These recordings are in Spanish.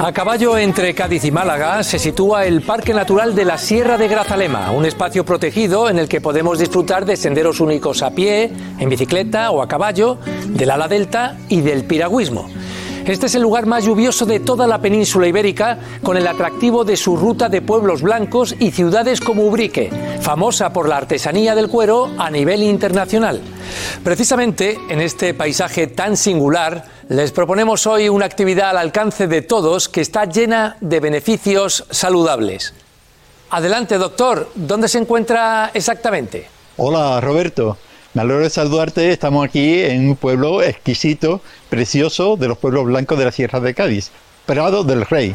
A caballo entre Cádiz y Málaga se sitúa el Parque Natural de la Sierra de Grazalema, un espacio protegido en el que podemos disfrutar de senderos únicos a pie, en bicicleta o a caballo, del ala delta y del piragüismo. Este es el lugar más lluvioso de toda la península ibérica, con el atractivo de su ruta de pueblos blancos y ciudades como Ubrique, famosa por la artesanía del cuero a nivel internacional. Precisamente en este paisaje tan singular, les proponemos hoy una actividad al alcance de todos que está llena de beneficios saludables. Adelante, doctor, ¿dónde se encuentra exactamente? Hola Roberto, me alegro de saludarte. Estamos aquí en un pueblo exquisito, precioso, de los pueblos blancos de la Sierra de Cádiz, Prado del Rey.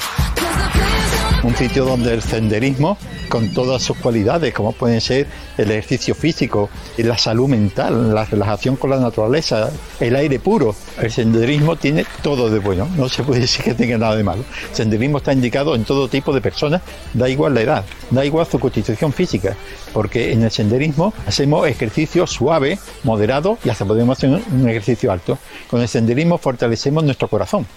Un sitio donde el senderismo, con todas sus cualidades, como pueden ser el ejercicio físico, la salud mental, la relajación con la naturaleza, el aire puro, el senderismo tiene todo de bueno. No se puede decir que tenga nada de malo. El senderismo está indicado en todo tipo de personas, da igual la edad, da igual su constitución física, porque en el senderismo hacemos ejercicio suave, moderado y hasta podemos hacer un ejercicio alto. Con el senderismo fortalecemos nuestro corazón.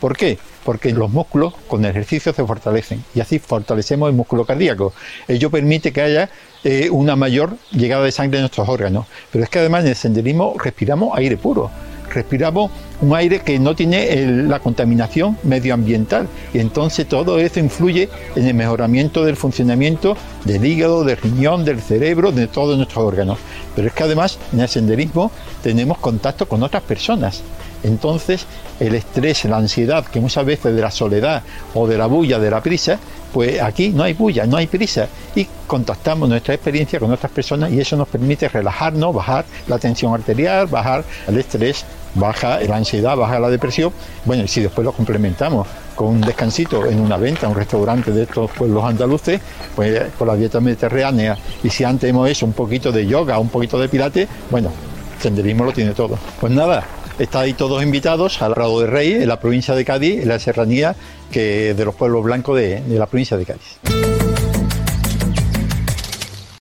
¿Por qué? Porque los músculos con ejercicio se fortalecen y así fortalecemos el músculo cardíaco. Ello permite que haya eh, una mayor llegada de sangre a nuestros órganos. Pero es que además en el senderismo respiramos aire puro. Respiramos un aire que no tiene la contaminación medioambiental y entonces todo eso influye en el mejoramiento del funcionamiento del hígado, del riñón, del cerebro, de todos nuestros órganos. Pero es que además en el senderismo tenemos contacto con otras personas. Entonces, el estrés, la ansiedad, que muchas veces de la soledad o de la bulla, de la prisa, pues aquí no hay bulla, no hay prisa. Y contactamos nuestra experiencia con otras personas y eso nos permite relajarnos, bajar la tensión arterial, bajar el estrés, baja la ansiedad, baja la depresión. Bueno, y si después lo complementamos con un descansito en una venta, un restaurante de estos pueblos andaluces, pues con la dieta mediterránea, y si antes hemos hecho un poquito de yoga, un poquito de pilates, bueno, senderismo lo tiene todo. Pues nada, estáis todos invitados al Prado de Rey, en la provincia de Cádiz, en la serranía que de los pueblos blancos de, de la provincia de Cádiz.